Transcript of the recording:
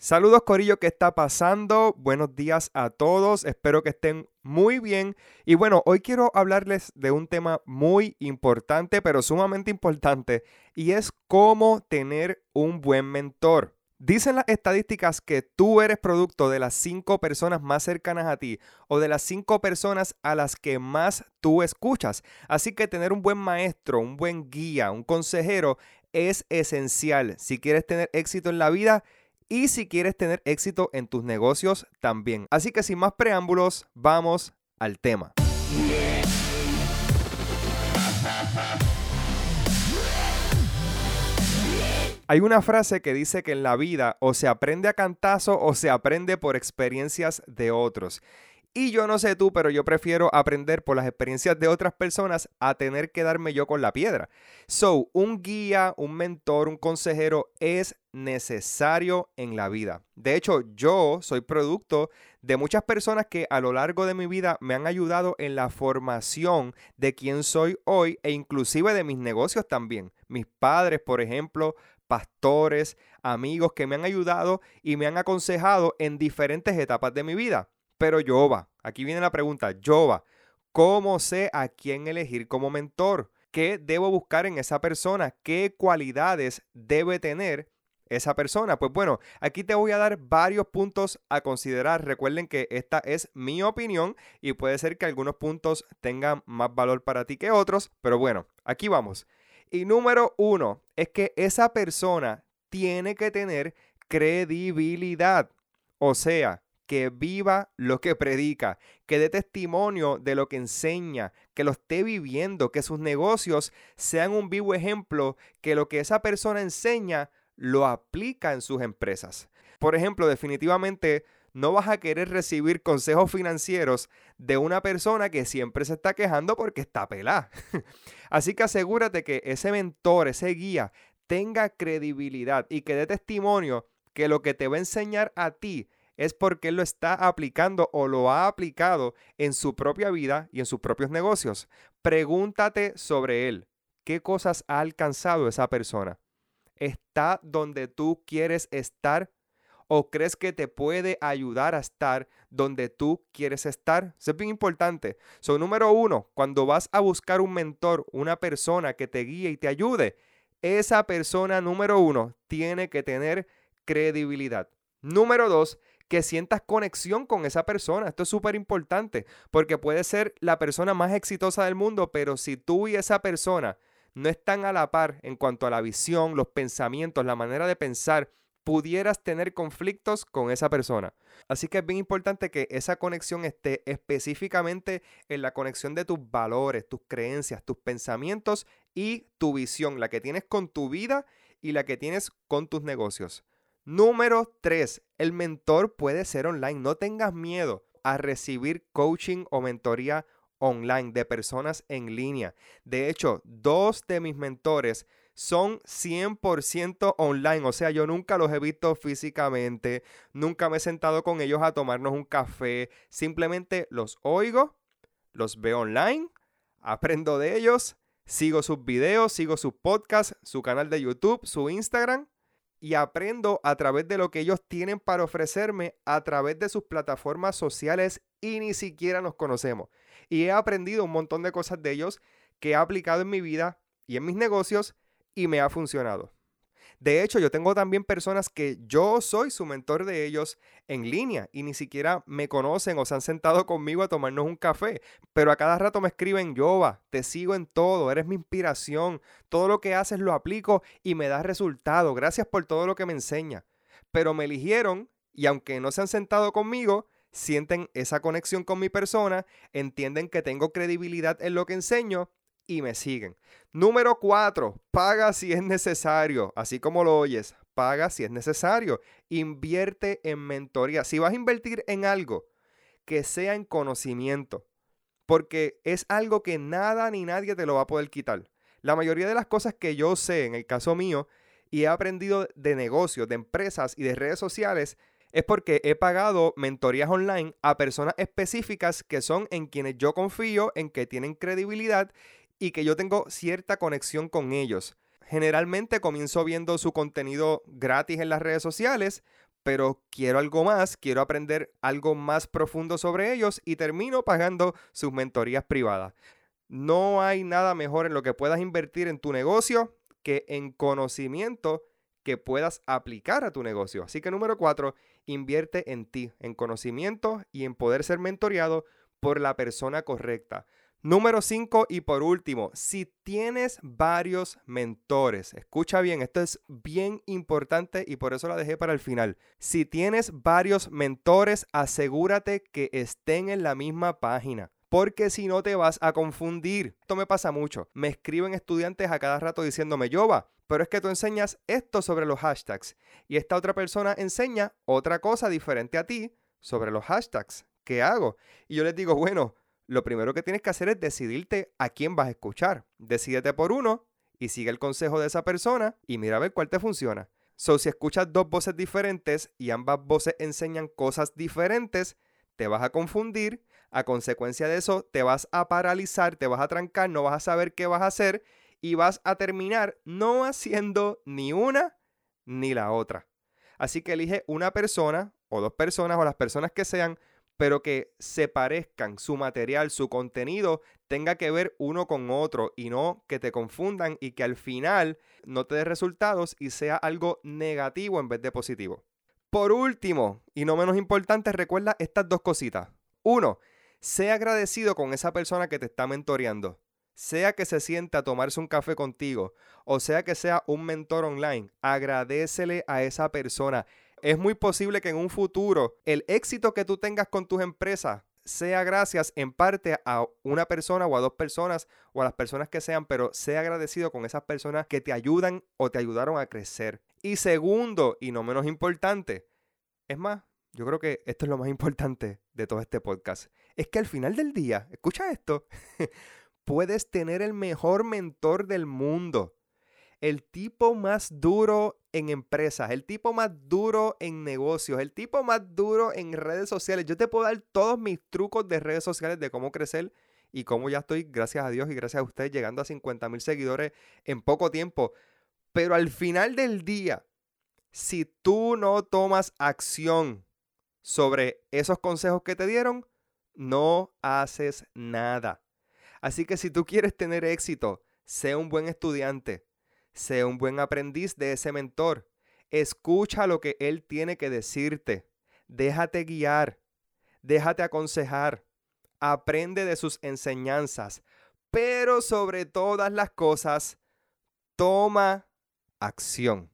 Saludos Corillo, ¿qué está pasando? Buenos días a todos, espero que estén muy bien. Y bueno, hoy quiero hablarles de un tema muy importante, pero sumamente importante, y es cómo tener un buen mentor. Dicen las estadísticas que tú eres producto de las cinco personas más cercanas a ti o de las cinco personas a las que más tú escuchas. Así que tener un buen maestro, un buen guía, un consejero es esencial si quieres tener éxito en la vida y si quieres tener éxito en tus negocios también. Así que sin más preámbulos, vamos al tema. Hay una frase que dice que en la vida o se aprende a cantazo o se aprende por experiencias de otros. Y yo no sé tú, pero yo prefiero aprender por las experiencias de otras personas a tener que darme yo con la piedra. So, un guía, un mentor, un consejero es necesario en la vida. De hecho, yo soy producto de muchas personas que a lo largo de mi vida me han ayudado en la formación de quién soy hoy e inclusive de mis negocios también. Mis padres, por ejemplo, pastores, amigos que me han ayudado y me han aconsejado en diferentes etapas de mi vida. Pero Jova, aquí viene la pregunta, Jova, ¿cómo sé a quién elegir como mentor? ¿Qué debo buscar en esa persona? ¿Qué cualidades debe tener esa persona? Pues bueno, aquí te voy a dar varios puntos a considerar. Recuerden que esta es mi opinión y puede ser que algunos puntos tengan más valor para ti que otros, pero bueno, aquí vamos. Y número uno es que esa persona tiene que tener credibilidad. O sea, que viva lo que predica, que dé testimonio de lo que enseña, que lo esté viviendo, que sus negocios sean un vivo ejemplo, que lo que esa persona enseña lo aplica en sus empresas. Por ejemplo, definitivamente no vas a querer recibir consejos financieros de una persona que siempre se está quejando porque está pelada. Así que asegúrate que ese mentor, ese guía, tenga credibilidad y que dé testimonio que lo que te va a enseñar a ti es porque él lo está aplicando o lo ha aplicado en su propia vida y en sus propios negocios. Pregúntate sobre él. ¿Qué cosas ha alcanzado esa persona? ¿Está donde tú quieres estar? ¿O crees que te puede ayudar a estar donde tú quieres estar? Eso es bien importante. So, número uno, cuando vas a buscar un mentor, una persona que te guíe y te ayude, esa persona número uno tiene que tener credibilidad. Número dos, que sientas conexión con esa persona. Esto es súper importante porque puede ser la persona más exitosa del mundo, pero si tú y esa persona no están a la par en cuanto a la visión, los pensamientos, la manera de pensar, pudieras tener conflictos con esa persona. Así que es bien importante que esa conexión esté específicamente en la conexión de tus valores, tus creencias, tus pensamientos y tu visión, la que tienes con tu vida y la que tienes con tus negocios. Número 3. El mentor puede ser online. No tengas miedo a recibir coaching o mentoría online de personas en línea. De hecho, dos de mis mentores son 100% online. O sea, yo nunca los he visto físicamente, nunca me he sentado con ellos a tomarnos un café. Simplemente los oigo, los veo online, aprendo de ellos, sigo sus videos, sigo sus podcasts, su canal de YouTube, su Instagram y aprendo a través de lo que ellos tienen para ofrecerme a través de sus plataformas sociales y ni siquiera nos conocemos. Y he aprendido un montón de cosas de ellos que he aplicado en mi vida y en mis negocios y me ha funcionado. De hecho, yo tengo también personas que yo soy su mentor de ellos en línea y ni siquiera me conocen o se han sentado conmigo a tomarnos un café, pero a cada rato me escriben, Yoba, te sigo en todo, eres mi inspiración, todo lo que haces lo aplico y me da resultado, gracias por todo lo que me enseña. Pero me eligieron y aunque no se han sentado conmigo, sienten esa conexión con mi persona, entienden que tengo credibilidad en lo que enseño y me siguen. Número cuatro, paga si es necesario, así como lo oyes, paga si es necesario. Invierte en mentoría. Si vas a invertir en algo, que sea en conocimiento, porque es algo que nada ni nadie te lo va a poder quitar. La mayoría de las cosas que yo sé, en el caso mío, y he aprendido de negocios, de empresas y de redes sociales, es porque he pagado mentorías online a personas específicas que son en quienes yo confío, en que tienen credibilidad y que yo tengo cierta conexión con ellos. Generalmente comienzo viendo su contenido gratis en las redes sociales pero quiero algo más, quiero aprender algo más profundo sobre ellos y termino pagando sus mentorías privadas. No hay nada mejor en lo que puedas invertir en tu negocio que en conocimiento que puedas aplicar a tu negocio. Así que número cuatro, invierte en ti, en conocimiento y en poder ser mentoreado por la persona correcta. Número 5 y por último, si tienes varios mentores, escucha bien, esto es bien importante y por eso la dejé para el final. Si tienes varios mentores, asegúrate que estén en la misma página. Porque si no te vas a confundir. Esto me pasa mucho. Me escriben estudiantes a cada rato diciéndome, Yoba, pero es que tú enseñas esto sobre los hashtags y esta otra persona enseña otra cosa diferente a ti sobre los hashtags. ¿Qué hago? Y yo les digo, bueno, lo primero que tienes que hacer es decidirte a quién vas a escuchar. Decídete por uno y sigue el consejo de esa persona y mira a ver cuál te funciona. So, si escuchas dos voces diferentes y ambas voces enseñan cosas diferentes, te vas a confundir. A consecuencia de eso, te vas a paralizar, te vas a trancar, no vas a saber qué vas a hacer y vas a terminar no haciendo ni una ni la otra. Así que elige una persona o dos personas o las personas que sean pero que se parezcan, su material, su contenido tenga que ver uno con otro y no que te confundan y que al final no te dé resultados y sea algo negativo en vez de positivo. Por último, y no menos importante, recuerda estas dos cositas. Uno, sea agradecido con esa persona que te está mentoreando. Sea que se sienta a tomarse un café contigo o sea que sea un mentor online, agradecele a esa persona es muy posible que en un futuro el éxito que tú tengas con tus empresas sea gracias en parte a una persona o a dos personas o a las personas que sean, pero sea agradecido con esas personas que te ayudan o te ayudaron a crecer. Y segundo, y no menos importante, es más, yo creo que esto es lo más importante de todo este podcast, es que al final del día, escucha esto, puedes tener el mejor mentor del mundo el tipo más duro en empresas, el tipo más duro en negocios, el tipo más duro en redes sociales. Yo te puedo dar todos mis trucos de redes sociales de cómo crecer y cómo ya estoy, gracias a Dios y gracias a ustedes, llegando a 50 mil seguidores en poco tiempo. Pero al final del día, si tú no tomas acción sobre esos consejos que te dieron, no haces nada. Así que si tú quieres tener éxito, sé un buen estudiante, Sé un buen aprendiz de ese mentor. Escucha lo que él tiene que decirte. Déjate guiar. Déjate aconsejar. Aprende de sus enseñanzas. Pero sobre todas las cosas, toma acción.